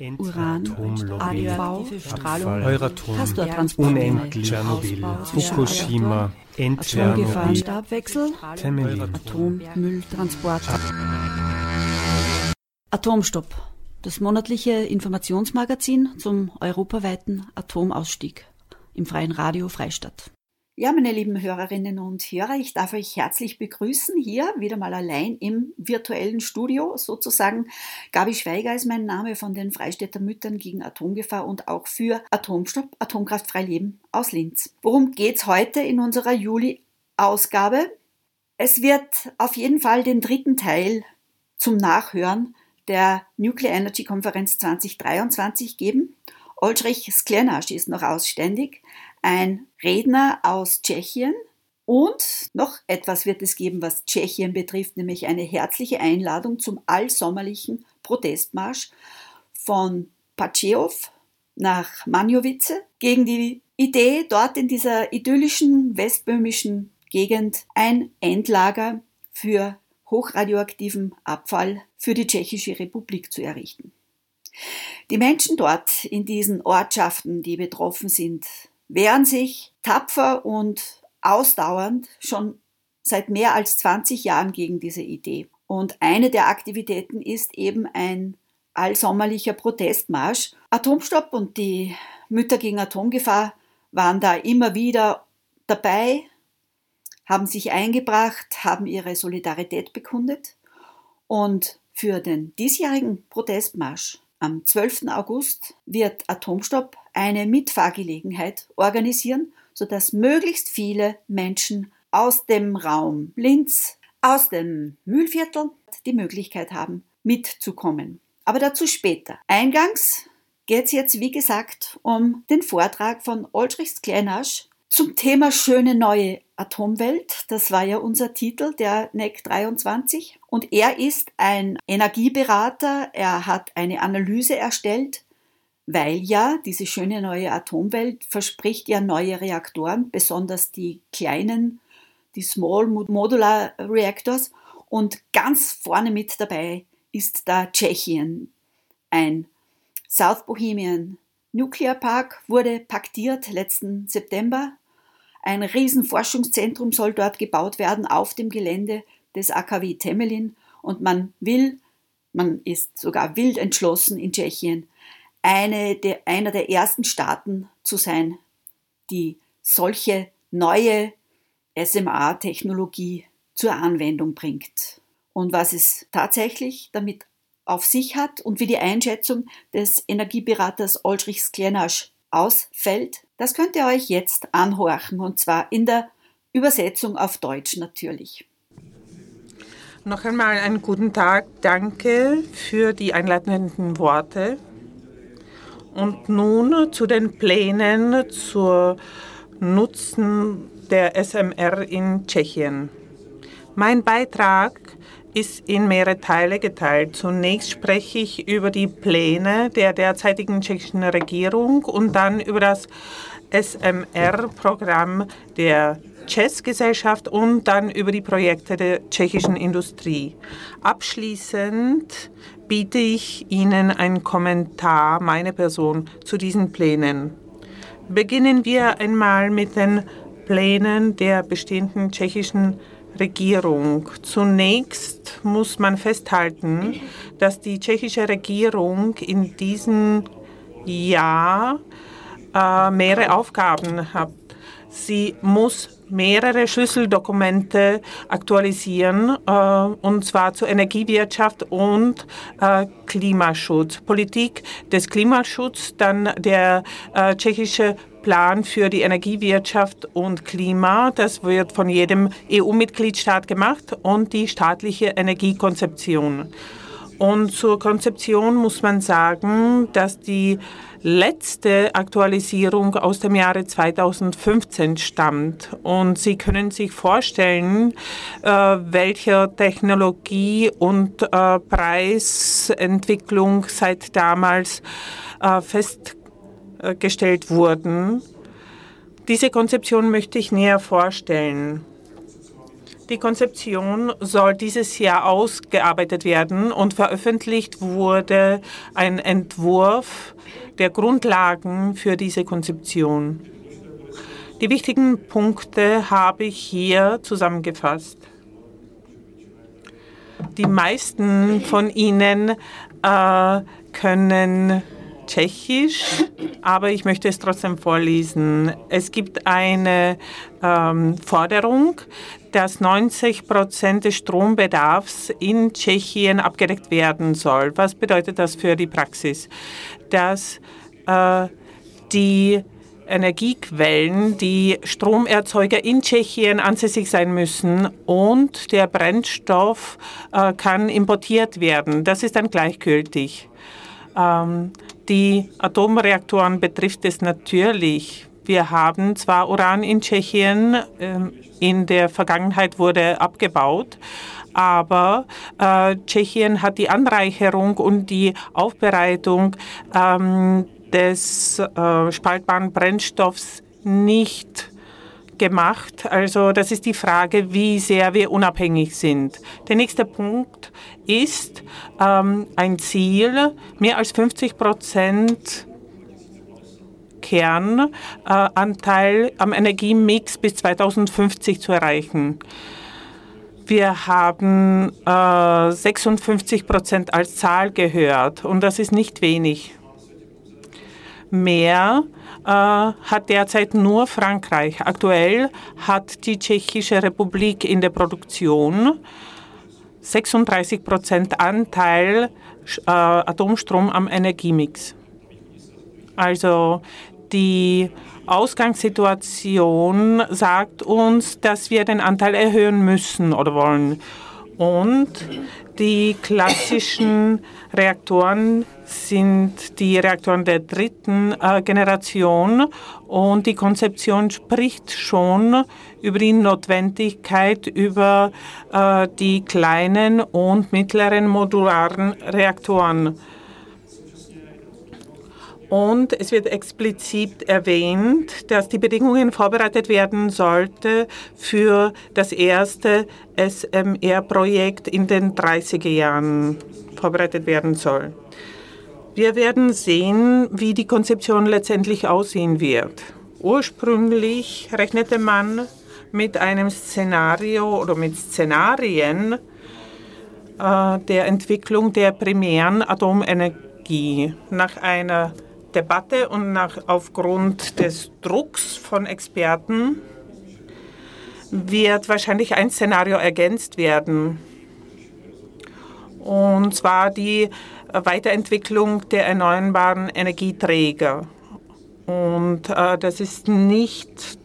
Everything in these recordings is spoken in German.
Uran, radioaktive Strahlung, Euratom, unendlich, Tschernobyl, Fukushima, Endchernobyl, Stabwechsel. Atommülltransport. Atomstopp, das monatliche Informationsmagazin zum europaweiten Atomausstieg im freien Radio Freistadt. Ja, meine lieben Hörerinnen und Hörer, ich darf euch herzlich begrüßen hier wieder mal allein im virtuellen Studio sozusagen. Gabi Schweiger ist mein Name von den Freistädter Müttern gegen Atomgefahr und auch für Atomstopp, Atomkraftfrei Leben aus Linz. Worum geht's heute in unserer Juli-Ausgabe? Es wird auf jeden Fall den dritten Teil zum Nachhören der Nuclear Energy Konferenz 2023 geben. Oldrich Sklenasch ist noch ausständig ein Redner aus Tschechien. Und noch etwas wird es geben, was Tschechien betrifft, nämlich eine herzliche Einladung zum allsommerlichen Protestmarsch von Pachev nach Manjowice gegen die Idee, dort in dieser idyllischen westböhmischen Gegend ein Endlager für hochradioaktiven Abfall für die Tschechische Republik zu errichten. Die Menschen dort in diesen Ortschaften, die betroffen sind, wehren sich tapfer und ausdauernd schon seit mehr als 20 Jahren gegen diese Idee. Und eine der Aktivitäten ist eben ein allsommerlicher Protestmarsch. Atomstopp und die Mütter gegen Atomgefahr waren da immer wieder dabei, haben sich eingebracht, haben ihre Solidarität bekundet. Und für den diesjährigen Protestmarsch am 12. August wird Atomstopp eine Mitfahrgelegenheit organisieren, sodass möglichst viele Menschen aus dem Raum Linz, aus dem Mühlviertel die Möglichkeit haben, mitzukommen. Aber dazu später. Eingangs geht es jetzt, wie gesagt, um den Vortrag von Oldrichs Kleinasch zum Thema schöne neue Atomwelt. Das war ja unser Titel der NEC 23. Und er ist ein Energieberater. Er hat eine Analyse erstellt, weil ja diese schöne neue Atomwelt verspricht ja neue Reaktoren, besonders die kleinen, die Small Modular Reactors. Und ganz vorne mit dabei ist da Tschechien. Ein South Bohemian Nuclear Park wurde paktiert letzten September ein Riesenforschungszentrum soll dort gebaut werden auf dem Gelände des AKW Temelin und man will, man ist sogar wild entschlossen in Tschechien, eine der, einer der ersten Staaten zu sein, die solche neue SMA-Technologie zur Anwendung bringt. Und was es tatsächlich damit auf sich hat und wie die Einschätzung des Energieberaters Oldrich Sklenasch ausfällt, das könnt ihr euch jetzt anhorchen und zwar in der Übersetzung auf Deutsch natürlich. Noch einmal einen guten Tag. Danke für die einleitenden Worte. Und nun zu den Plänen zur Nutzen der SMR in Tschechien. Mein Beitrag ist in mehrere Teile geteilt. Zunächst spreche ich über die Pläne der derzeitigen tschechischen Regierung und dann über das SMR-Programm der Chess-Gesellschaft und dann über die Projekte der tschechischen Industrie. Abschließend biete ich Ihnen einen Kommentar meiner Person zu diesen Plänen. Beginnen wir einmal mit den Plänen der bestehenden tschechischen Regierung. Zunächst muss man festhalten, dass die tschechische Regierung in diesem Jahr äh, mehrere Aufgaben hat. Sie muss mehrere Schlüsseldokumente aktualisieren, äh, und zwar zur Energiewirtschaft und äh, Klimaschutz. Politik des Klimaschutzes, dann der äh, tschechische Plan für die Energiewirtschaft und Klima. Das wird von jedem EU-Mitgliedstaat gemacht und die staatliche Energiekonzeption. Und zur Konzeption muss man sagen, dass die letzte Aktualisierung aus dem Jahre 2015 stammt. Und Sie können sich vorstellen, äh, welche Technologie und äh, Preisentwicklung seit damals äh, festgestellt wurden. Diese Konzeption möchte ich näher vorstellen. Die Konzeption soll dieses Jahr ausgearbeitet werden und veröffentlicht wurde ein Entwurf der Grundlagen für diese Konzeption. Die wichtigen Punkte habe ich hier zusammengefasst. Die meisten von Ihnen äh, können Tschechisch, aber ich möchte es trotzdem vorlesen. Es gibt eine ähm, Forderung, dass 90 Prozent des Strombedarfs in Tschechien abgedeckt werden soll. Was bedeutet das für die Praxis? Dass äh, die Energiequellen, die Stromerzeuger in Tschechien ansässig sein müssen und der Brennstoff äh, kann importiert werden. Das ist dann gleichgültig. Ähm, die Atomreaktoren betrifft es natürlich. Wir haben zwar Uran in Tschechien, ähm, in der Vergangenheit wurde abgebaut, aber äh, Tschechien hat die Anreicherung und die Aufbereitung ähm, des äh, spaltbaren Brennstoffs nicht gemacht. Also das ist die Frage, wie sehr wir unabhängig sind. Der nächste Punkt ist ähm, ein Ziel, mehr als 50 Prozent Kernanteil äh, am Energiemix bis 2050 zu erreichen. Wir haben äh, 56 Prozent als Zahl gehört und das ist nicht wenig. Mehr hat derzeit nur Frankreich. Aktuell hat die Tschechische Republik in der Produktion 36 Prozent Anteil äh, Atomstrom am Energiemix. Also die Ausgangssituation sagt uns, dass wir den Anteil erhöhen müssen oder wollen. Und die klassischen Reaktoren sind die Reaktoren der dritten äh, Generation und die Konzeption spricht schon über die Notwendigkeit über äh, die kleinen und mittleren modularen Reaktoren. Und es wird explizit erwähnt, dass die Bedingungen vorbereitet werden sollten für das erste SMR-Projekt in den 30er Jahren vorbereitet werden soll. Wir werden sehen, wie die Konzeption letztendlich aussehen wird. Ursprünglich rechnete man mit einem Szenario oder mit Szenarien äh, der Entwicklung der primären Atomenergie nach einer Debatte und nach, aufgrund des Drucks von Experten wird wahrscheinlich ein Szenario ergänzt werden. Und zwar die Weiterentwicklung der erneuerbaren Energieträger. Und äh, das ist nicht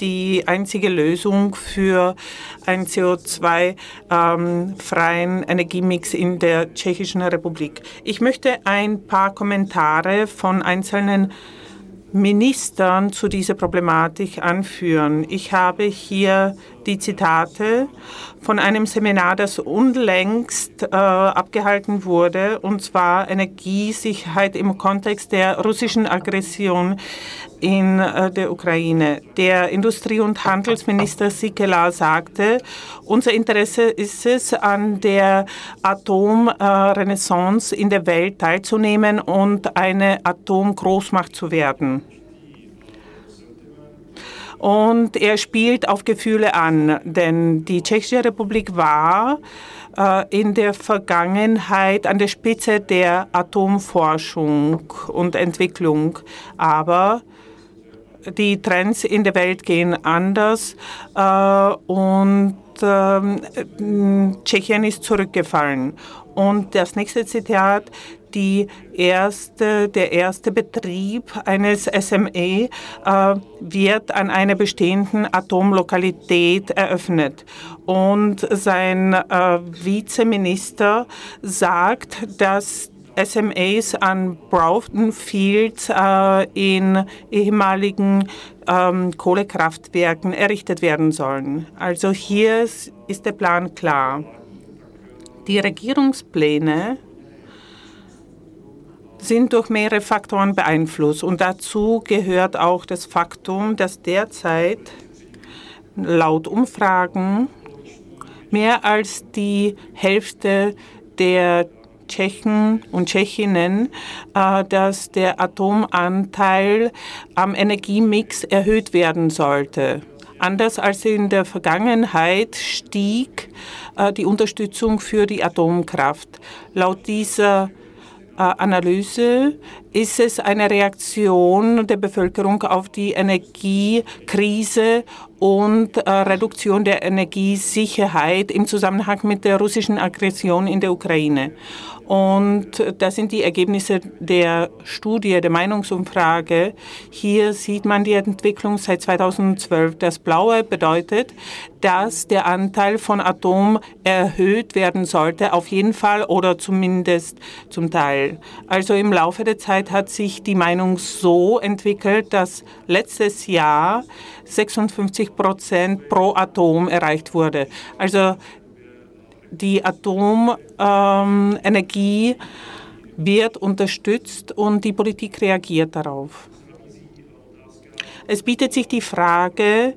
die einzige Lösung für einen CO2-freien ähm, Energiemix in der Tschechischen Republik. Ich möchte ein paar Kommentare von einzelnen Ministern zu dieser Problematik anführen. Ich habe hier die Zitate von einem Seminar, das unlängst äh, abgehalten wurde, und zwar Energiesicherheit im Kontext der russischen Aggression in äh, der Ukraine. Der Industrie- und Handelsminister Sikela sagte, unser Interesse ist es, an der Atomrenaissance in der Welt teilzunehmen und eine Atomgroßmacht zu werden und er spielt auf Gefühle an, denn die Tschechische Republik war äh, in der Vergangenheit an der Spitze der Atomforschung und Entwicklung, aber die Trends in der Welt gehen anders äh, und äh, Tschechien ist zurückgefallen. Und das nächste Zitat, die erste, der erste Betrieb eines SME äh, wird an einer bestehenden Atomlokalität eröffnet. Und sein äh, Vizeminister sagt, dass SMAs an Broughton Fields äh, in ehemaligen ähm, Kohlekraftwerken errichtet werden sollen. Also hier ist der Plan klar. Die Regierungspläne sind durch mehrere Faktoren beeinflusst und dazu gehört auch das Faktum, dass derzeit laut Umfragen Mehr als die Hälfte der Tschechen und Tschechinnen, äh, dass der Atomanteil am Energiemix erhöht werden sollte. Anders als in der Vergangenheit stieg äh, die Unterstützung für die Atomkraft. Laut dieser Analyse ist es eine Reaktion der Bevölkerung auf die Energiekrise und äh, Reduktion der Energiesicherheit im Zusammenhang mit der russischen Aggression in der Ukraine. Und das sind die Ergebnisse der Studie, der Meinungsumfrage. Hier sieht man die Entwicklung seit 2012. Das Blaue bedeutet, dass der Anteil von Atom erhöht werden sollte, auf jeden Fall oder zumindest zum Teil. Also im Laufe der Zeit hat sich die Meinung so entwickelt, dass letztes Jahr 56 Prozent pro Atom erreicht wurde. Also die Atomenergie wird unterstützt und die Politik reagiert darauf. Es bietet sich die Frage,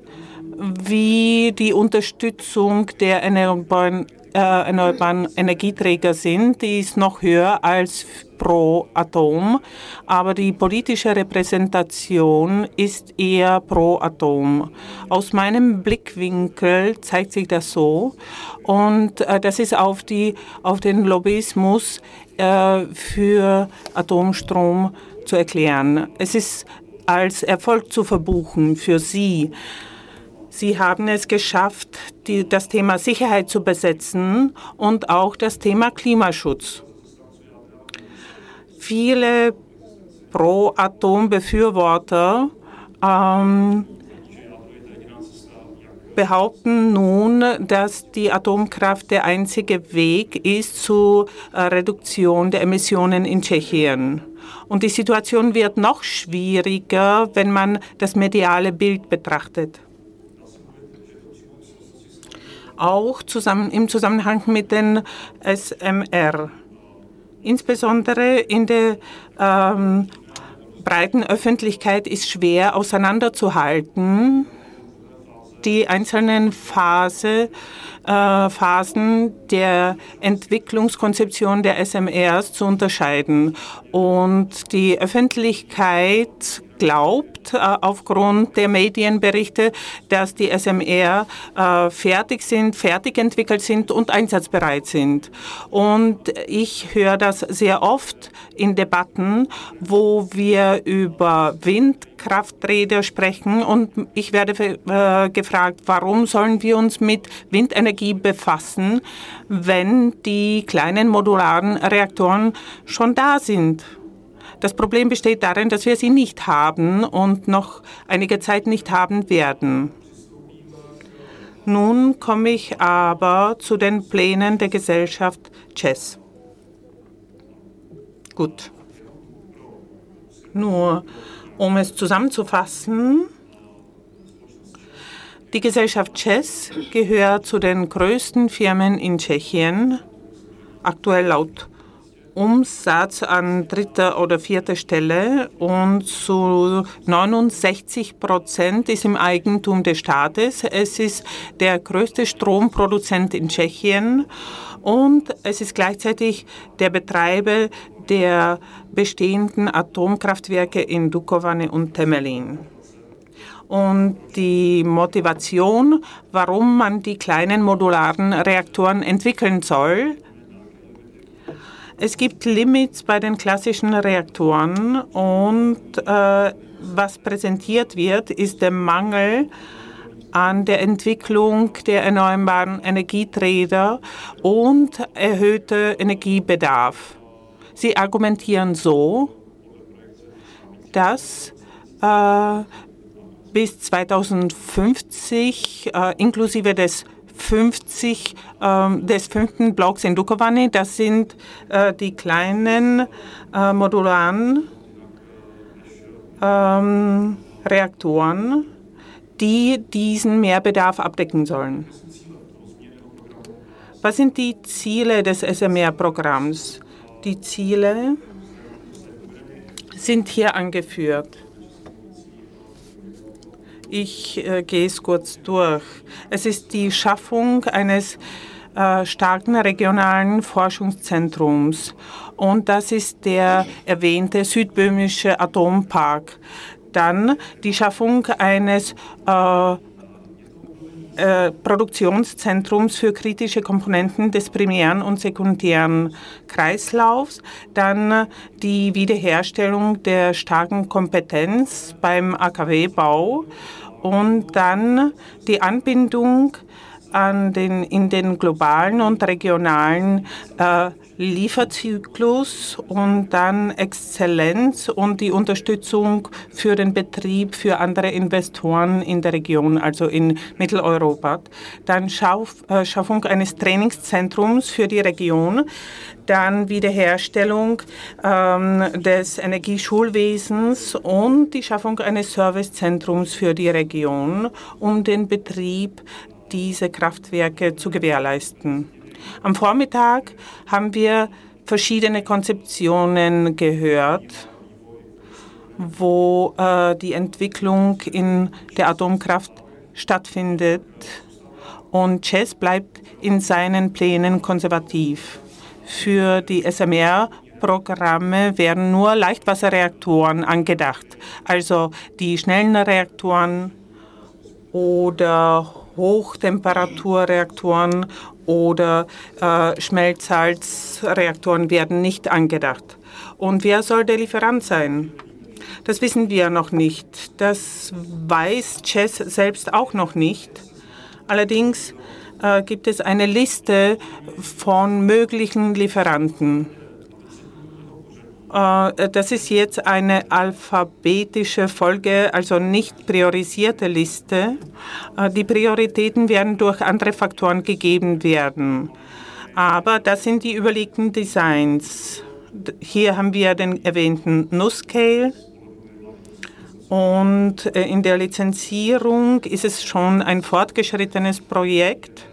wie die Unterstützung der erneuerbaren, äh, erneuerbaren Energieträger sind. Die ist noch höher als pro Atom, aber die politische Repräsentation ist eher pro Atom. Aus meinem Blickwinkel zeigt sich das so und äh, das ist auf, die, auf den Lobbyismus äh, für Atomstrom zu erklären. Es ist als Erfolg zu verbuchen für Sie. Sie haben es geschafft, die, das Thema Sicherheit zu besetzen und auch das Thema Klimaschutz. Viele Pro-Atom-Befürworter ähm, behaupten nun, dass die Atomkraft der einzige Weg ist zur äh, Reduktion der Emissionen in Tschechien. Und die Situation wird noch schwieriger, wenn man das mediale Bild betrachtet. Auch zusammen, im Zusammenhang mit den SMR insbesondere in der ähm, breiten Öffentlichkeit ist schwer auseinanderzuhalten. Die einzelnen Phase, äh, Phasen der Entwicklungskonzeption der SMRs zu unterscheiden. Und die Öffentlichkeit glaubt, äh, aufgrund der Medienberichte, dass die SMR äh, fertig sind, fertig entwickelt sind und einsatzbereit sind. Und ich höre das sehr oft in Debatten, wo wir über Windkrafträder sprechen und ich werde äh, gefragt, warum sollen wir uns mit Windenergie befassen, wenn die kleinen modularen Reaktoren schon da sind. Das Problem besteht darin, dass wir sie nicht haben und noch einige Zeit nicht haben werden. Nun komme ich aber zu den Plänen der Gesellschaft Chess. Gut. Nur um es zusammenzufassen, die Gesellschaft Chess gehört zu den größten Firmen in Tschechien, aktuell laut Umsatz an dritter oder vierter Stelle und zu 69 Prozent ist im Eigentum des Staates. Es ist der größte Stromproduzent in Tschechien und es ist gleichzeitig der Betreiber der bestehenden Atomkraftwerke in Dukovany und Temelin. Und die Motivation, warum man die kleinen modularen Reaktoren entwickeln soll, es gibt Limits bei den klassischen Reaktoren und äh, was präsentiert wird, ist der Mangel an der Entwicklung der erneuerbaren Energieträger und erhöhter Energiebedarf. Sie argumentieren so, dass äh, bis 2050 äh, inklusive des 50 äh, des fünften Blocks in Dukovany. Das sind äh, die kleinen äh, modularen ähm, Reaktoren, die diesen Mehrbedarf abdecken sollen. Was sind die Ziele des SMR-Programms? Die Ziele sind hier angeführt. Ich äh, gehe es kurz durch. Es ist die Schaffung eines äh, starken regionalen Forschungszentrums. Und das ist der erwähnte südböhmische Atompark. Dann die Schaffung eines äh, äh, Produktionszentrums für kritische Komponenten des primären und sekundären Kreislaufs, dann die Wiederherstellung der starken Kompetenz beim AKW-Bau und dann die Anbindung an den, in den globalen und regionalen äh, Lieferzyklus und dann Exzellenz und die Unterstützung für den Betrieb für andere Investoren in der Region, also in Mitteleuropa. Dann Schaff, äh, Schaffung eines Trainingszentrums für die Region, dann Wiederherstellung ähm, des Energieschulwesens und die Schaffung eines Servicezentrums für die Region, um den Betrieb dieser Kraftwerke zu gewährleisten. Am Vormittag haben wir verschiedene Konzeptionen gehört, wo äh, die Entwicklung in der Atomkraft stattfindet. Und Chess bleibt in seinen Plänen konservativ. Für die SMR-Programme werden nur Leichtwasserreaktoren angedacht, also die schnellen Reaktoren oder Hochtemperaturreaktoren oder äh, Schmelzsalzreaktoren werden nicht angedacht. Und wer soll der Lieferant sein? Das wissen wir noch nicht. Das weiß Chess selbst auch noch nicht. Allerdings äh, gibt es eine Liste von möglichen Lieferanten. Äh, das ist jetzt eine alphabetische Folge, also nicht priorisierte Liste. Äh, die Prioritäten werden durch andere Faktoren gegeben werden. Aber das sind die überlegten Designs. Hier haben wir den erwähnten NuScale. Und äh, in der Lizenzierung ist es schon ein fortgeschrittenes Projekt.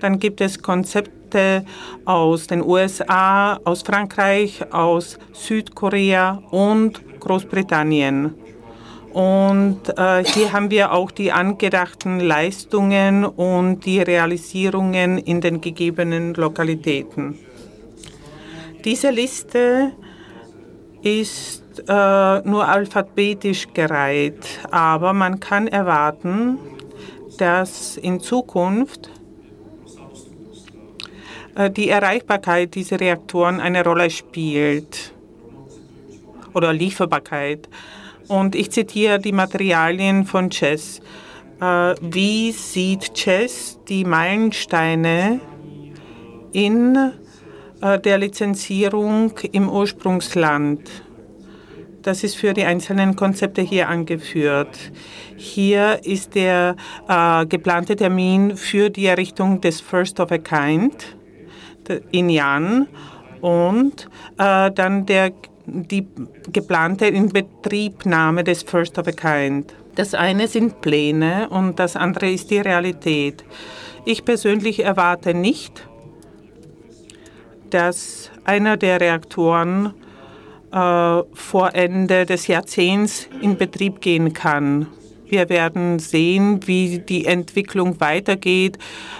Dann gibt es Konzept Kontakte aus den USA, aus Frankreich, aus Südkorea und Großbritannien. Und äh, hier haben wir auch die angedachten Leistungen und die Realisierungen in den gegebenen Lokalitäten. Diese Liste ist äh, nur alphabetisch gereiht, aber man kann erwarten, dass in Zukunft die Erreichbarkeit dieser Reaktoren eine Rolle spielt oder Lieferbarkeit. Und ich zitiere die Materialien von Chess. Äh, wie sieht Chess die Meilensteine in äh, der Lizenzierung im Ursprungsland? Das ist für die einzelnen Konzepte hier angeführt. Hier ist der äh, geplante Termin für die Errichtung des First of a Kind in Jan und äh, dann der, die geplante Inbetriebnahme des First of a Kind. Das eine sind Pläne und das andere ist die Realität. Ich persönlich erwarte nicht, dass einer der Reaktoren äh, vor Ende des Jahrzehnts in Betrieb gehen kann. Wir werden sehen, wie die Entwicklung weitergeht,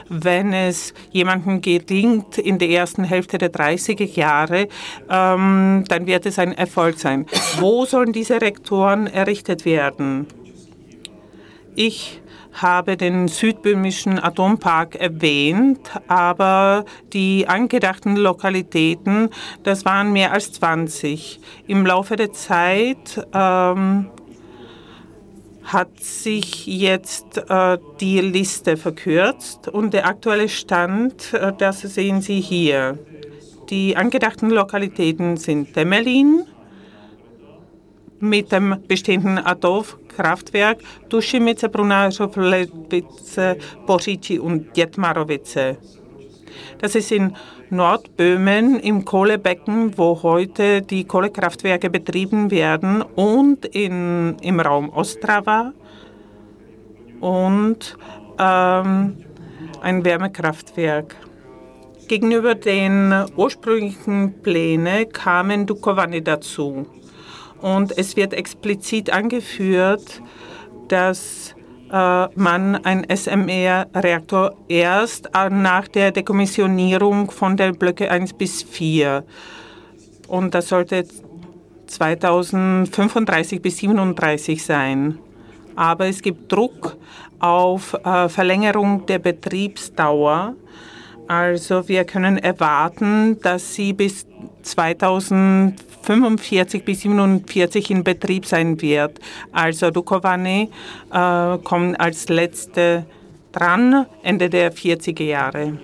wenn es jemandem gelingt in der ersten Hälfte der 30er Jahre, ähm, dann wird es ein Erfolg sein. Wo sollen diese Rektoren errichtet werden? Ich habe den südböhmischen Atompark erwähnt, aber die angedachten Lokalitäten, das waren mehr als 20. Im Laufe der Zeit ähm, hat sich jetzt äh, die Liste verkürzt und der aktuelle Stand, äh, das sehen Sie hier. Die angedachten Lokalitäten sind Temelin mit dem bestehenden Atomkraftwerk, Duschimice, Brunažovlevice, Borici und Jetmarovice. Das ist in Nordböhmen im Kohlebecken, wo heute die Kohlekraftwerke betrieben werden, und in, im Raum Ostrava und ähm, ein Wärmekraftwerk. Gegenüber den ursprünglichen Plänen kamen Dukovany dazu. Und es wird explizit angeführt, dass man einen SMR-Reaktor erst äh, nach der Dekommissionierung von den Blöcke 1 bis 4. Und das sollte 2035 bis 37 sein. Aber es gibt Druck auf äh, Verlängerung der Betriebsdauer. Also wir können erwarten, dass sie bis 2045 bis 47 in Betrieb sein wird. Also Dukovany äh, kommt als letzte dran, Ende der 40er Jahre.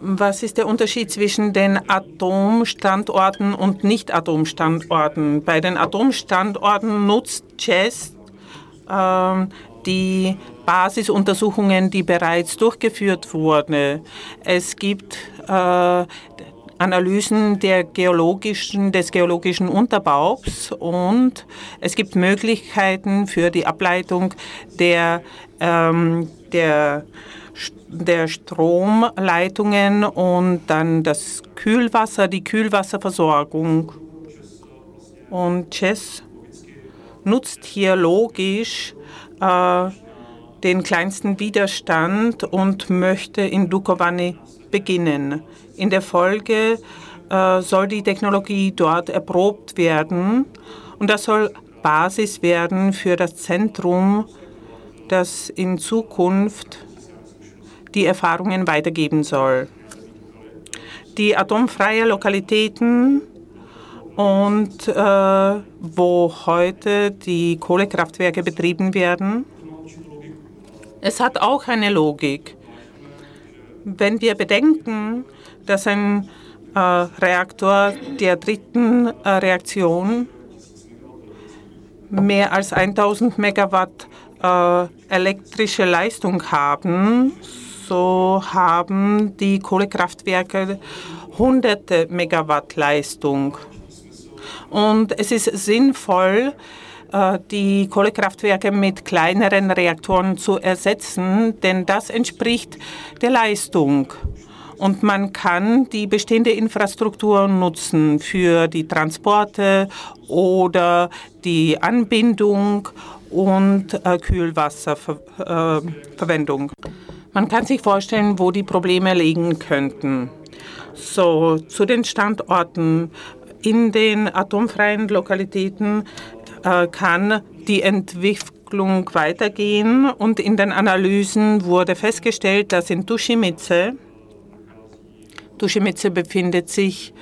Was ist der Unterschied zwischen den Atomstandorten und Nicht-Atomstandorten? Bei den Atomstandorten nutzt CES äh, die Basisuntersuchungen, die bereits durchgeführt wurden. Es gibt äh, Analysen der geologischen, des geologischen Unterbaus und es gibt Möglichkeiten für die Ableitung der, ähm, der, der Stromleitungen und dann das Kühlwasser, die Kühlwasserversorgung. Und Chess nutzt hier logisch äh, den kleinsten Widerstand und möchte in Dukovany beginnen. In der Folge äh, soll die Technologie dort erprobt werden und das soll Basis werden für das Zentrum, das in Zukunft die Erfahrungen weitergeben soll. Die atomfreie Lokalitäten und äh, wo heute die Kohlekraftwerke betrieben werden, es hat auch eine Logik. Wenn wir bedenken, dass ein äh, Reaktor der dritten äh, Reaktion mehr als 1000 Megawatt äh, elektrische Leistung haben, so haben die Kohlekraftwerke hunderte Megawatt Leistung. Und es ist sinnvoll, die Kohlekraftwerke mit kleineren Reaktoren zu ersetzen, denn das entspricht der Leistung. Und man kann die bestehende Infrastruktur nutzen für die Transporte oder die Anbindung und äh, Kühlwasserverwendung. Äh, man kann sich vorstellen, wo die Probleme liegen könnten. So, zu den Standorten in den atomfreien Lokalitäten äh, kann die Entwicklung weitergehen und in den Analysen wurde festgestellt, dass in Tushimitze, Tushimitze befindet sich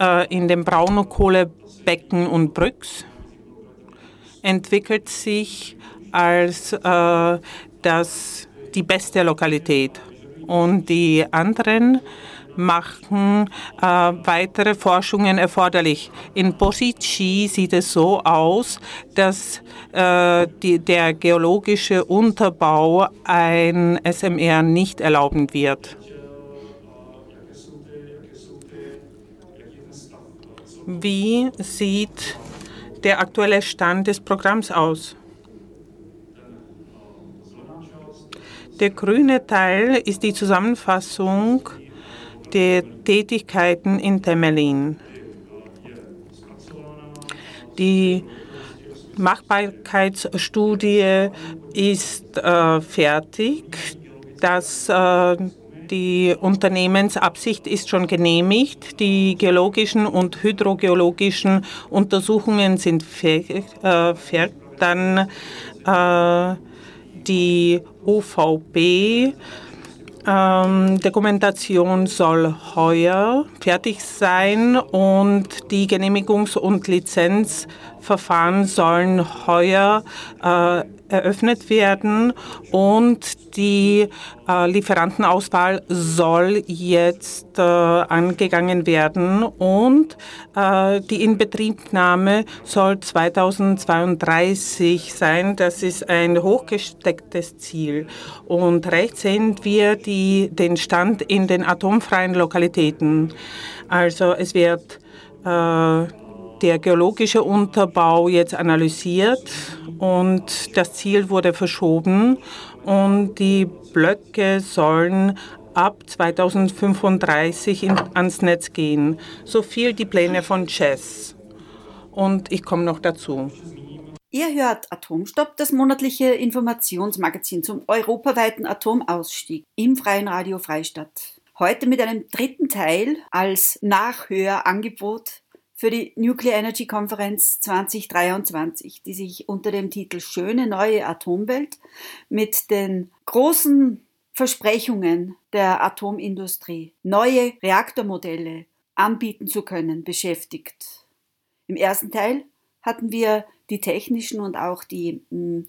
äh, in dem Braunkohlebecken und Brüx, entwickelt sich als äh, das, die beste Lokalität. Und die anderen machen äh, weitere Forschungen erforderlich. In Posici sieht es so aus, dass äh, die, der geologische Unterbau ein SMR nicht erlauben wird. Wie sieht der aktuelle Stand des Programms aus? Der grüne Teil ist die Zusammenfassung der Tätigkeiten in Temelin. Die Machbarkeitsstudie ist äh, fertig. Das, äh, die Unternehmensabsicht ist schon genehmigt. Die geologischen und hydrogeologischen Untersuchungen sind fertig. Äh, dann äh, die OVB ähm, Dokumentation soll heuer fertig sein und die Genehmigungs- und Lizenzverfahren sollen heuer äh, eröffnet werden und die äh, Lieferantenauswahl soll jetzt äh, angegangen werden und äh, die Inbetriebnahme soll 2032 sein. Das ist ein hochgestecktes Ziel. Und rechts sehen wir die, den Stand in den atomfreien Lokalitäten. Also es wird äh, der geologische Unterbau jetzt analysiert und das Ziel wurde verschoben und die Blöcke sollen ab 2035 in, ans Netz gehen. So viel die Pläne von Chess. Und ich komme noch dazu. Ihr hört Atomstopp, das monatliche Informationsmagazin zum europaweiten Atomausstieg im Freien Radio Freistadt. Heute mit einem dritten Teil als Nachhörangebot für die Nuclear Energy Konferenz 2023, die sich unter dem Titel Schöne neue Atomwelt mit den großen Versprechungen der Atomindustrie, neue Reaktormodelle anbieten zu können, beschäftigt. Im ersten Teil hatten wir die technischen und auch die hm,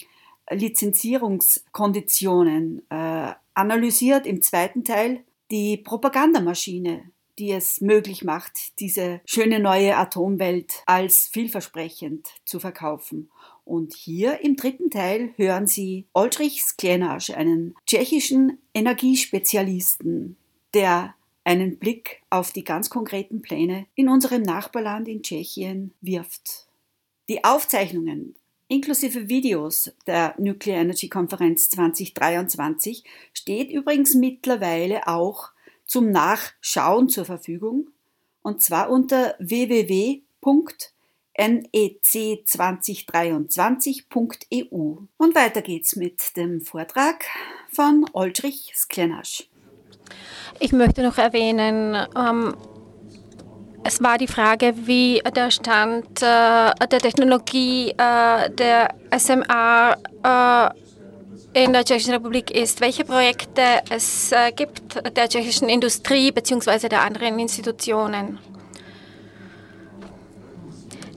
Lizenzierungskonditionen äh, analysiert. Im zweiten Teil die Propagandamaschine, die es möglich macht, diese schöne neue Atomwelt als vielversprechend zu verkaufen. Und hier im dritten Teil hören Sie Oldrich Sklenasch, einen tschechischen Energiespezialisten, der einen Blick auf die ganz konkreten Pläne in unserem Nachbarland in Tschechien wirft. Die Aufzeichnungen inklusive Videos der Nuclear Energy Konferenz 2023 steht übrigens mittlerweile auch zum Nachschauen zur Verfügung und zwar unter www.nec2023.eu. Und weiter geht's mit dem Vortrag von Oldrich Sklenasch. Ich möchte noch erwähnen, ähm, es war die Frage, wie der Stand äh, der Technologie äh, der SMA äh, in der Tschechischen Republik ist, welche Projekte es äh, gibt der tschechischen Industrie bzw. der anderen Institutionen.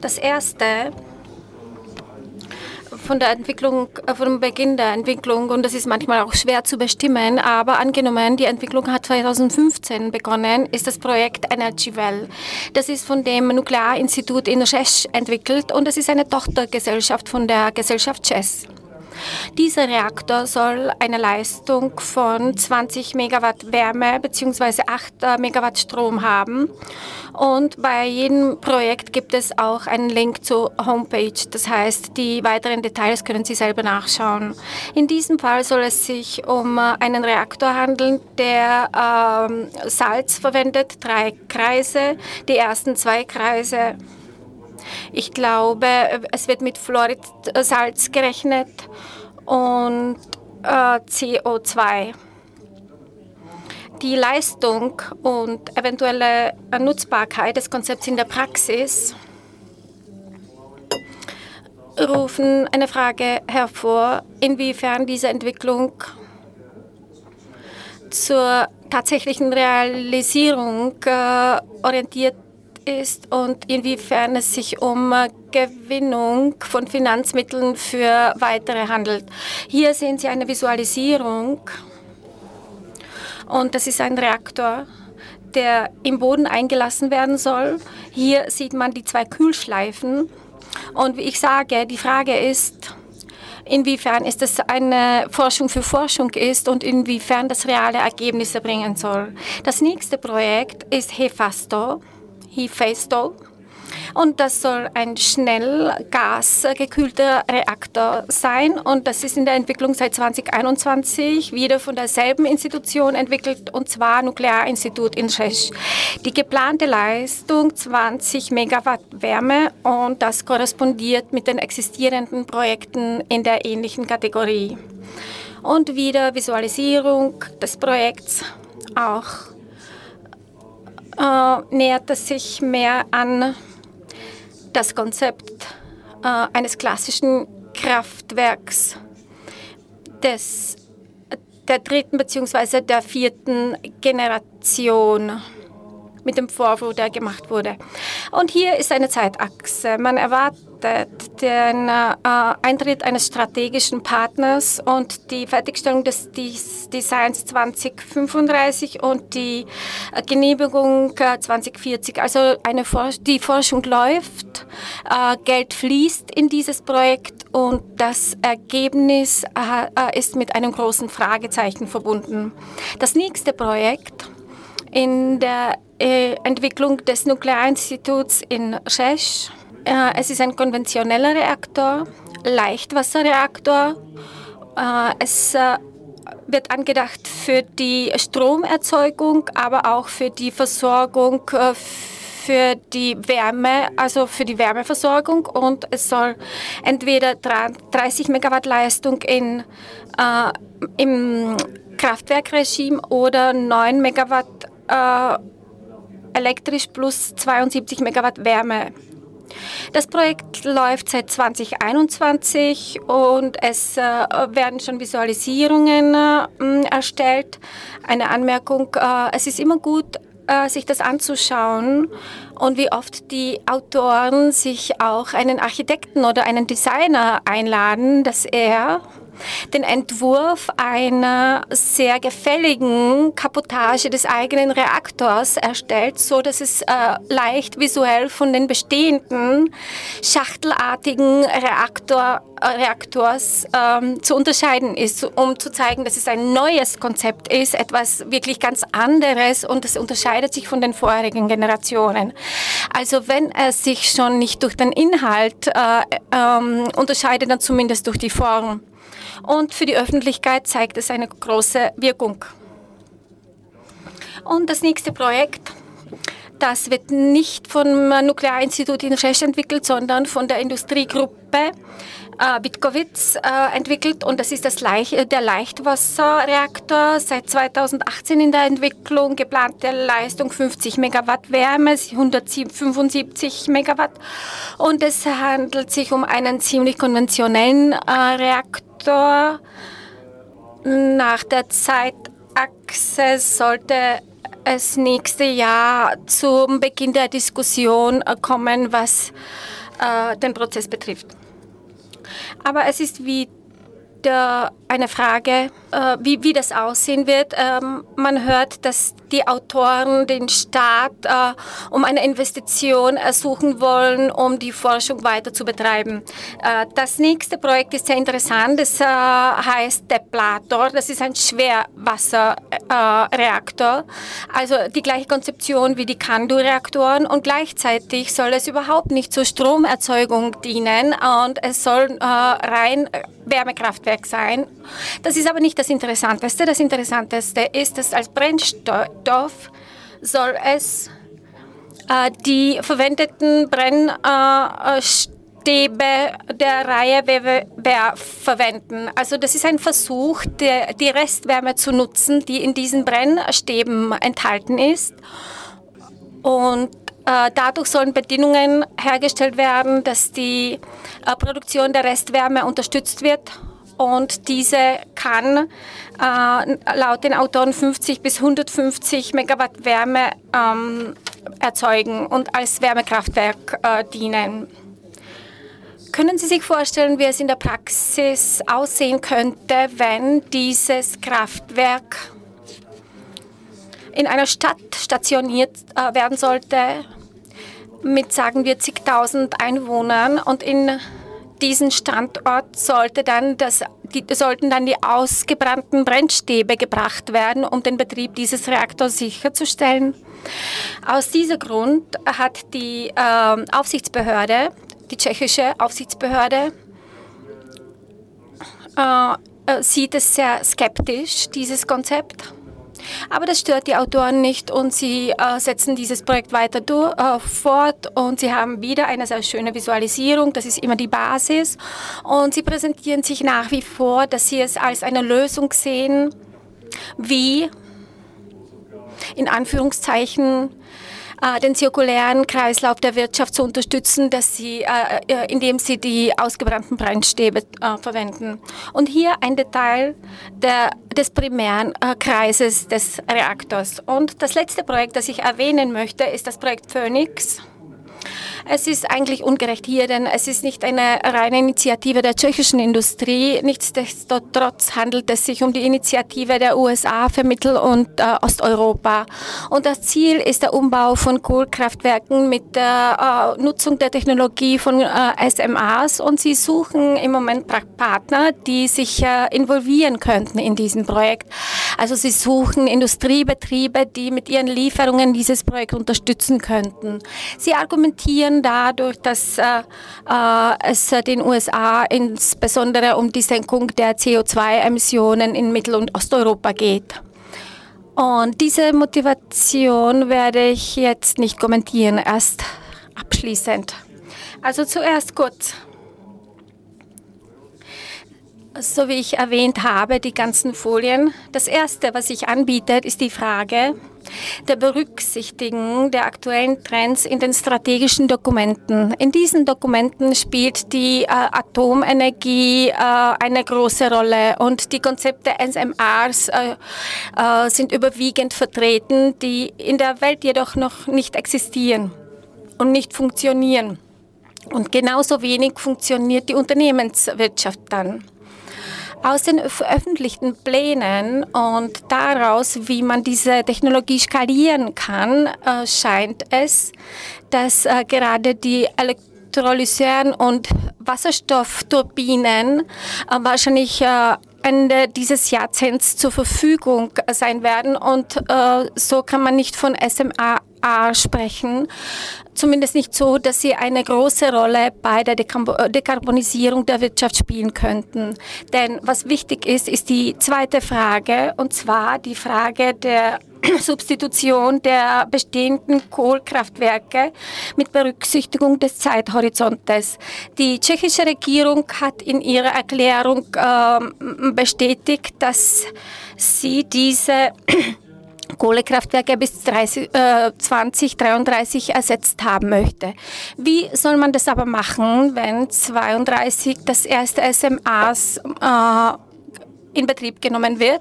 Das erste von der Entwicklung, äh, vom Beginn der Entwicklung und das ist manchmal auch schwer zu bestimmen, aber angenommen, die Entwicklung hat 2015 begonnen, ist das Projekt Energy Well. Das ist von dem Nuklearinstitut in Rzesz entwickelt und es ist eine Tochtergesellschaft von der Gesellschaft CES. Dieser Reaktor soll eine Leistung von 20 Megawatt Wärme bzw. 8 äh, Megawatt Strom haben. Und bei jedem Projekt gibt es auch einen Link zur Homepage. Das heißt, die weiteren Details können Sie selber nachschauen. In diesem Fall soll es sich um äh, einen Reaktor handeln, der ähm, Salz verwendet, drei Kreise. Die ersten zwei Kreise ich glaube, es wird mit Fluoridsalz gerechnet und äh, CO2. Die Leistung und eventuelle Nutzbarkeit des Konzepts in der Praxis rufen eine Frage hervor, inwiefern diese Entwicklung zur tatsächlichen Realisierung äh, orientiert ist und inwiefern es sich um Gewinnung von Finanzmitteln für weitere handelt. Hier sehen Sie eine Visualisierung und das ist ein Reaktor, der im Boden eingelassen werden soll. Hier sieht man die zwei Kühlschleifen und wie ich sage, die Frage ist, inwiefern ist es eine Forschung für Forschung ist und inwiefern das reale Ergebnisse bringen soll. Das nächste Projekt ist Hefasto. Hephaestus. Und das soll ein schnell gasgekühlter Reaktor sein. Und das ist in der Entwicklung seit 2021 wieder von derselben Institution entwickelt, und zwar Nuklearinstitut in Rzesz. Die geplante Leistung 20 Megawatt Wärme und das korrespondiert mit den existierenden Projekten in der ähnlichen Kategorie. Und wieder Visualisierung des Projekts auch äh, nähert es sich mehr an das Konzept äh, eines klassischen Kraftwerks des, der dritten bzw. der vierten Generation mit dem Vorwurf, der gemacht wurde. Und hier ist eine Zeitachse. Man erwartet den äh, Eintritt eines strategischen Partners und die Fertigstellung des Designs 2035 und die äh, Genehmigung äh, 2040. Also eine For die Forschung läuft, äh, Geld fließt in dieses Projekt und das Ergebnis äh, äh, ist mit einem großen Fragezeichen verbunden. Das nächste Projekt in der äh, Entwicklung des Nuklearinstituts in Rzesz. Äh, es ist ein konventioneller Reaktor, Leichtwasserreaktor. Äh, es wird angedacht für die Stromerzeugung, aber auch für die Versorgung für die Wärme, also für die Wärmeversorgung und es soll entweder 30 Megawatt Leistung in, äh, im Kraftwerkregime oder 9 Megawatt äh, elektrisch plus 72 Megawatt Wärme. Das Projekt läuft seit 2021 und es äh, werden schon Visualisierungen äh, erstellt. Eine Anmerkung, äh, es ist immer gut, sich das anzuschauen und wie oft die Autoren sich auch einen Architekten oder einen Designer einladen, dass er den Entwurf einer sehr gefälligen Kaputage des eigenen Reaktors erstellt, so dass es äh, leicht visuell von den bestehenden schachtelartigen Reaktor, äh, Reaktors ähm, zu unterscheiden ist, um zu zeigen, dass es ein neues Konzept ist, etwas wirklich ganz anderes und es unterscheidet sich von den vorherigen Generationen. Also wenn es sich schon nicht durch den Inhalt äh, ähm, unterscheidet, dann zumindest durch die Form und für die Öffentlichkeit zeigt es eine große Wirkung. Und das nächste Projekt, das wird nicht vom Nuklearinstitut in Resch entwickelt, sondern von der Industriegruppe äh, Witkowitz äh, entwickelt. Und das ist das Leicht, der Leichtwasserreaktor, seit 2018 in der Entwicklung, geplante Leistung 50 Megawatt Wärme, 175 Megawatt. Und es handelt sich um einen ziemlich konventionellen äh, Reaktor Sektor. Nach der Zeitachse sollte es nächste Jahr zum Beginn der Diskussion kommen, was äh, den Prozess betrifft. Aber es ist wieder eine Frage, äh, wie, wie das aussehen wird. Ähm, man hört, dass die Autoren den Staat äh, um eine Investition ersuchen wollen, um die Forschung weiter zu betreiben. Äh, das nächste Projekt ist sehr interessant. Es äh, heißt Deplator. Das ist ein Schwerwasserreaktor. Also die gleiche Konzeption wie die Candu-Reaktoren und gleichzeitig soll es überhaupt nicht zur Stromerzeugung dienen und es soll äh, rein Wärmekraftwerk sein. Das ist aber nicht das Interessanteste. Das Interessanteste ist, dass als Brennstoff soll es äh, die verwendeten Brennstäbe der Reihe verwenden. Also das ist ein Versuch, die, die Restwärme zu nutzen, die in diesen Brennstäben enthalten ist. Und äh, dadurch sollen Bedingungen hergestellt werden, dass die äh, Produktion der Restwärme unterstützt wird und diese kann äh, laut den Autoren 50 bis 150 Megawatt Wärme ähm, erzeugen und als Wärmekraftwerk äh, dienen. Können Sie sich vorstellen, wie es in der Praxis aussehen könnte, wenn dieses Kraftwerk in einer Stadt stationiert äh, werden sollte mit, sagen wir, zigtausend Einwohnern und in diesen Standort sollte dann das, die, sollten dann die ausgebrannten Brennstäbe gebracht werden, um den Betrieb dieses Reaktors sicherzustellen. Aus diesem Grund hat die äh, Aufsichtsbehörde, die tschechische Aufsichtsbehörde, äh, äh, sieht es sehr skeptisch, dieses Konzept. Aber das stört die Autoren nicht und sie äh, setzen dieses Projekt weiter durch, äh, fort und sie haben wieder eine sehr schöne Visualisierung, das ist immer die Basis. Und sie präsentieren sich nach wie vor, dass sie es als eine Lösung sehen, wie in Anführungszeichen äh, den zirkulären Kreislauf der Wirtschaft zu unterstützen, dass sie, äh, äh, indem sie die ausgebrannten Brennstäbe verwenden. Und hier ein Detail der, des primären Kreises des Reaktors. Und das letzte Projekt, das ich erwähnen möchte, ist das Projekt Phoenix. Es ist eigentlich ungerecht hier, denn es ist nicht eine reine Initiative der tschechischen Industrie. Nichtsdestotrotz handelt es sich um die Initiative der USA für Mittel- und äh, Osteuropa. Und das Ziel ist der Umbau von Kohlekraftwerken mit der äh, Nutzung der Technologie von äh, SMAs. Und sie suchen im Moment Partner, die sich äh, involvieren könnten in diesem Projekt. Also sie suchen Industriebetriebe, die mit ihren Lieferungen dieses Projekt unterstützen könnten. Sie argumentieren Gründen dadurch, dass äh, äh es den USA insbesondere um die Senkung der CO2-Emissionen in Mittel- und Osteuropa geht. Und diese Motivation werde ich jetzt nicht kommentieren, erst abschließend. Also zuerst kurz. So wie ich erwähnt habe, die ganzen Folien. Das Erste, was sich anbietet, ist die Frage der Berücksichtigung der aktuellen Trends in den strategischen Dokumenten. In diesen Dokumenten spielt die äh, Atomenergie äh, eine große Rolle und die Konzepte SMRs äh, äh, sind überwiegend vertreten, die in der Welt jedoch noch nicht existieren und nicht funktionieren. Und genauso wenig funktioniert die Unternehmenswirtschaft dann. Aus den veröffentlichten Plänen und daraus, wie man diese Technologie skalieren kann, äh, scheint es, dass äh, gerade die Elektrolyseuren und Wasserstoffturbinen äh, wahrscheinlich Ende dieses Jahrzehnts zur Verfügung sein werden. Und äh, so kann man nicht von SMA sprechen. Zumindest nicht so, dass sie eine große Rolle bei der Dekarbonisierung der Wirtschaft spielen könnten. Denn was wichtig ist, ist die zweite Frage, und zwar die Frage der Substitution der bestehenden Kohlkraftwerke mit Berücksichtigung des Zeithorizontes. Die tschechische Regierung hat in ihrer Erklärung äh, bestätigt, dass sie diese Kohlekraftwerke bis 30, äh, 2033 ersetzt haben möchte. Wie soll man das aber machen, wenn 32 das erste SMAs äh, in Betrieb genommen wird,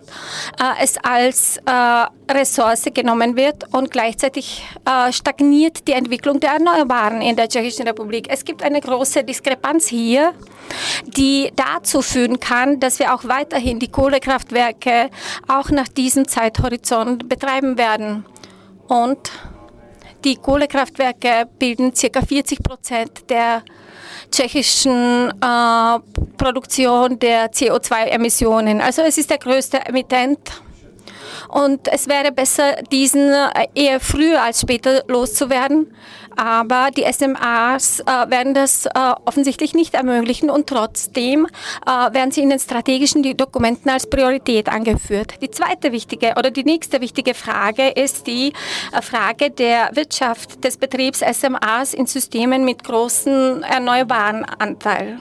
äh, es als äh, Ressource genommen wird und gleichzeitig äh, stagniert die Entwicklung der Erneuerbaren in der Tschechischen Republik. Es gibt eine große Diskrepanz hier, die dazu führen kann, dass wir auch weiterhin die Kohlekraftwerke auch nach diesem Zeithorizont betreiben werden. Und die Kohlekraftwerke bilden ca. 40 Prozent der tschechischen äh, Produktion der CO2-Emissionen. Also es ist der größte Emittent. Und es wäre besser, diesen äh, eher früher als später loszuwerden. Aber die SMAs äh, werden das äh, offensichtlich nicht ermöglichen und trotzdem äh, werden sie in den strategischen Dokumenten als Priorität angeführt. Die zweite wichtige oder die nächste wichtige Frage ist die äh, Frage der Wirtschaft des Betriebs SMAs in Systemen mit großem erneuerbaren Anteil.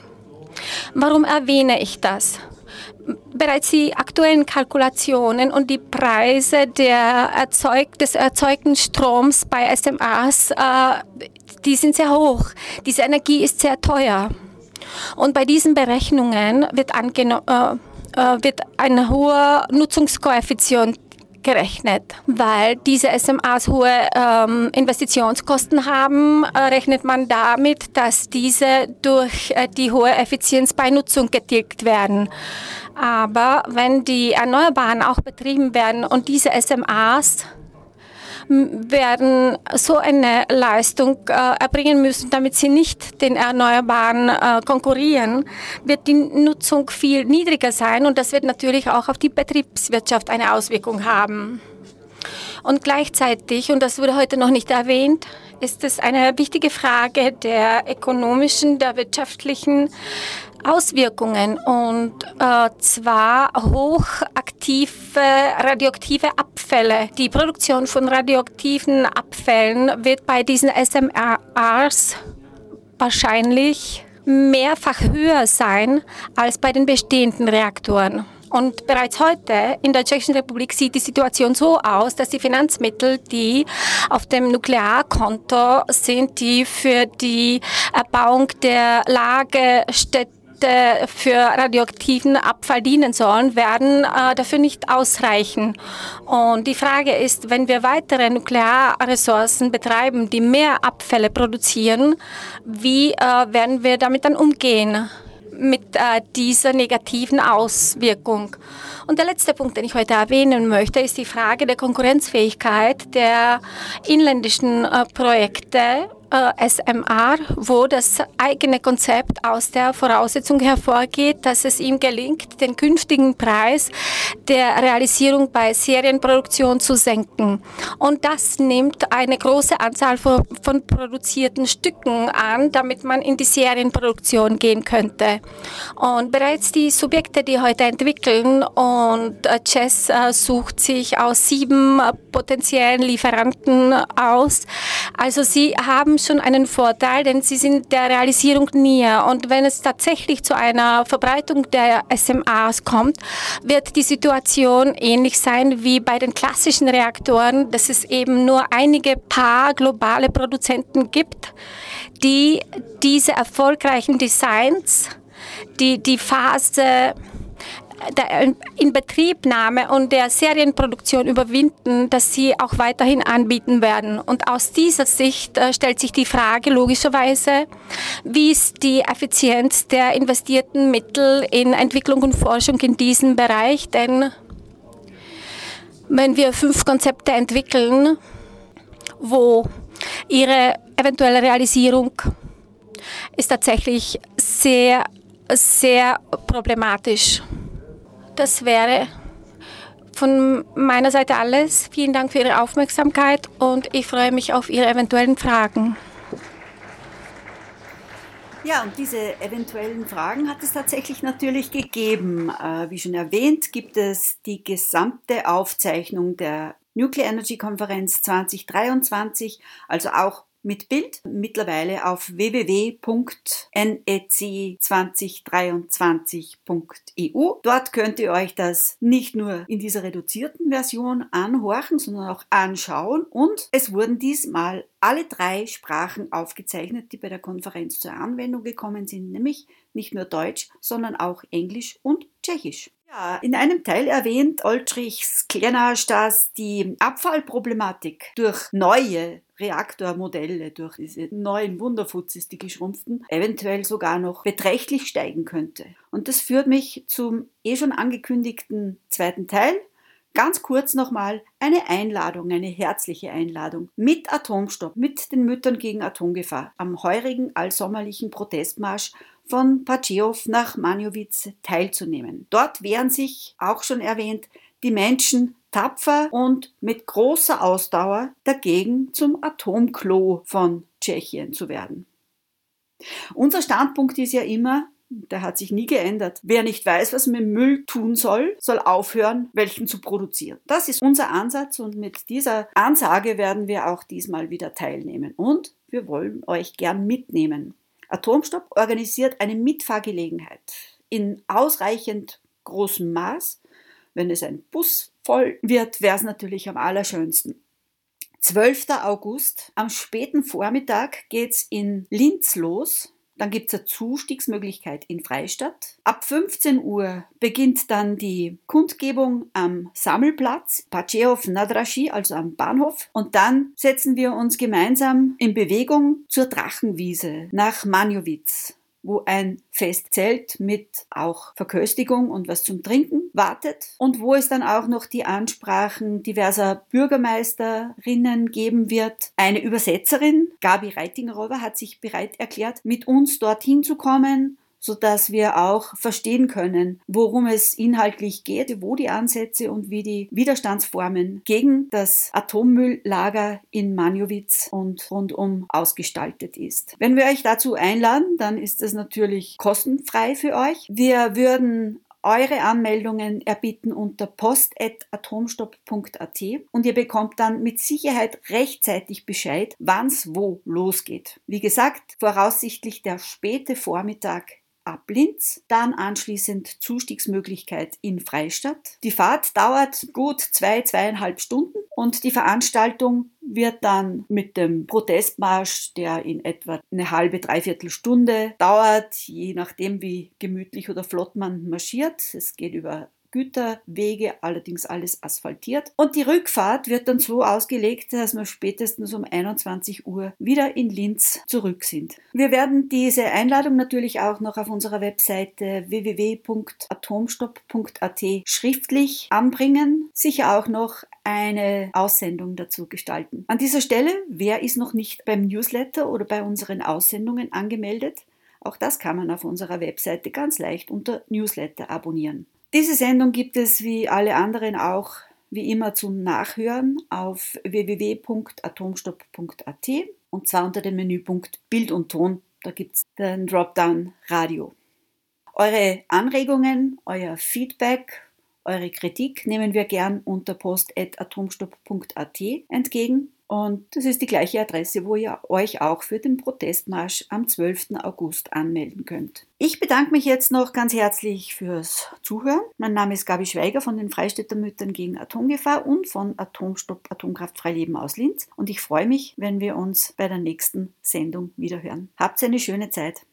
Warum erwähne ich das? Bereits die aktuellen Kalkulationen und die Preise der Erzeug des erzeugten Stroms bei SMAs, äh, die sind sehr hoch. Diese Energie ist sehr teuer. Und bei diesen Berechnungen wird, äh, äh, wird ein hoher Nutzungskoeffizient gerechnet. Weil diese SMAs hohe ähm, Investitionskosten haben, äh, rechnet man damit, dass diese durch äh, die hohe Effizienz bei Nutzung getilgt werden. Aber wenn die Erneuerbaren auch betrieben werden und diese SMAs werden so eine Leistung äh, erbringen müssen, damit sie nicht den Erneuerbaren äh, konkurrieren, wird die Nutzung viel niedriger sein und das wird natürlich auch auf die Betriebswirtschaft eine Auswirkung haben. Und gleichzeitig, und das wurde heute noch nicht erwähnt, ist es eine wichtige Frage der ökonomischen, der wirtschaftlichen Auswirkungen und äh, zwar hochaktive radioaktive Abfälle. Die Produktion von radioaktiven Abfällen wird bei diesen SMRs wahrscheinlich mehrfach höher sein als bei den bestehenden Reaktoren. Und bereits heute in der Tschechischen Republik sieht die Situation so aus, dass die Finanzmittel, die auf dem Nuklearkonto sind, die für die Erbauung der Lagerstätten Projekte für radioaktiven Abfall dienen sollen, werden äh, dafür nicht ausreichen. Und die Frage ist, wenn wir weitere Nuklearressourcen betreiben, die mehr Abfälle produzieren, wie äh, werden wir damit dann umgehen? mit äh, dieser negativen Auswirkung. Und der letzte Punkt, den ich heute erwähnen möchte, ist die Frage der Konkurrenzfähigkeit der inländischen äh, Projekte äh, SMR, wo das eigene Konzept aus der Voraussetzung hervorgeht, dass es ihm gelingt, den künftigen Preis der Realisierung bei Serienproduktion zu senken. Und das nimmt eine große Anzahl von, von produzierten Stücken an, damit man in die Serienproduktion gehen könnte. Und bereits die Subjekte, die heute entwickeln und äh, Chess äh, sucht sich aus sieben potenziellen Lieferanten aus. Also sie haben schon einen Vorteil, denn sie sind der Realisierung näher. Und wenn es tatsächlich zu einer Verbreitung der SMAs kommt, wird die Situation ähnlich sein wie bei den klassischen Reaktoren, dass es eben nur einige paar globale Produzenten gibt, die diese erfolgreichen Designs, die die Phase der Inbetriebnahme und der Serienproduktion überwinden, dass sie auch weiterhin anbieten werden. Und aus dieser Sicht äh, stellt sich die Frage logischerweise, wie ist die Effizienz der investierten Mittel in Entwicklung und Forschung in diesem Bereich? Denn wenn wir fünf Konzepte entwickeln, wo ihre eventuelle Realisierung ist tatsächlich sehr, sehr problematisch. Das wäre von meiner Seite alles. Vielen Dank für Ihre Aufmerksamkeit und ich freue mich auf Ihre eventuellen Fragen. Ja, und diese eventuellen Fragen hat es tatsächlich natürlich gegeben. Äh, wie schon erwähnt, gibt es die gesamte Aufzeichnung der Nuclear Energy Konferenz 2023, also auch mit Bild, mittlerweile auf www.nec2023.eu. Dort könnt ihr euch das nicht nur in dieser reduzierten Version anhorchen, sondern auch anschauen. Und es wurden diesmal alle drei Sprachen aufgezeichnet, die bei der Konferenz zur Anwendung gekommen sind, nämlich nicht nur Deutsch, sondern auch Englisch und Tschechisch. Ja, in einem Teil erwähnt Oltrich Sklenasch, dass die Abfallproblematik durch neue Reaktormodelle, durch diese neuen Wunderfuzis, die geschrumpften, eventuell sogar noch beträchtlich steigen könnte. Und das führt mich zum eh schon angekündigten zweiten Teil. Ganz kurz nochmal eine Einladung, eine herzliche Einladung mit Atomstopp, mit den Müttern gegen Atomgefahr am heurigen allsommerlichen Protestmarsch von Pachev nach Manjowitz teilzunehmen. Dort werden sich, auch schon erwähnt, die Menschen tapfer und mit großer Ausdauer dagegen zum Atomklo von Tschechien zu werden. Unser Standpunkt ist ja immer, der hat sich nie geändert. Wer nicht weiß, was mit Müll tun soll, soll aufhören, welchen zu produzieren. Das ist unser Ansatz und mit dieser Ansage werden wir auch diesmal wieder teilnehmen. Und wir wollen euch gern mitnehmen. Atomstopp organisiert eine Mitfahrgelegenheit in ausreichend großem Maß. Wenn es ein Bus voll wird, wäre es natürlich am allerschönsten. 12. August, am späten Vormittag geht es in Linz los. Dann gibt es eine Zustiegsmöglichkeit in Freistadt. Ab 15 Uhr beginnt dann die Kundgebung am Sammelplatz Pacheov Nadrashi, also am Bahnhof. Und dann setzen wir uns gemeinsam in Bewegung zur Drachenwiese nach Manjowitz wo ein Festzelt mit auch Verköstigung und was zum Trinken wartet und wo es dann auch noch die Ansprachen diverser Bürgermeisterinnen geben wird. Eine Übersetzerin, Gabi Reitingrover, hat sich bereit erklärt, mit uns dorthin zu kommen so dass wir auch verstehen können, worum es inhaltlich geht, wo die Ansätze und wie die Widerstandsformen gegen das Atommülllager in Manjowitz und rundum ausgestaltet ist. Wenn wir euch dazu einladen, dann ist das natürlich kostenfrei für euch. Wir würden eure Anmeldungen erbitten unter post.atomstopp.at und ihr bekommt dann mit Sicherheit rechtzeitig Bescheid, wann es wo losgeht. Wie gesagt, voraussichtlich der späte Vormittag ab Linz, dann anschließend Zustiegsmöglichkeit in Freistadt. Die Fahrt dauert gut zwei, zweieinhalb Stunden und die Veranstaltung wird dann mit dem Protestmarsch, der in etwa eine halbe, dreiviertel Stunde dauert, je nachdem wie gemütlich oder flott man marschiert. Es geht über Güterwege, allerdings alles asphaltiert. Und die Rückfahrt wird dann so ausgelegt, dass wir spätestens um 21 Uhr wieder in Linz zurück sind. Wir werden diese Einladung natürlich auch noch auf unserer Webseite www.atomstopp.at schriftlich anbringen. Sicher auch noch eine Aussendung dazu gestalten. An dieser Stelle, wer ist noch nicht beim Newsletter oder bei unseren Aussendungen angemeldet? Auch das kann man auf unserer Webseite ganz leicht unter Newsletter abonnieren. Diese Sendung gibt es wie alle anderen auch wie immer zum Nachhören auf www.atomstopp.at und zwar unter dem Menüpunkt Bild und Ton. Da gibt es den Dropdown Radio. Eure Anregungen, euer Feedback, eure Kritik nehmen wir gern unter post.atomstopp.at entgegen und das ist die gleiche Adresse, wo ihr euch auch für den Protestmarsch am 12. August anmelden könnt. Ich bedanke mich jetzt noch ganz herzlich fürs Zuhören. Mein Name ist Gabi Schweiger von den Freistädter Müttern gegen Atomgefahr und von Atomstopp Atomkraftfrei Leben aus Linz. Und ich freue mich, wenn wir uns bei der nächsten Sendung wiederhören. Habt eine schöne Zeit.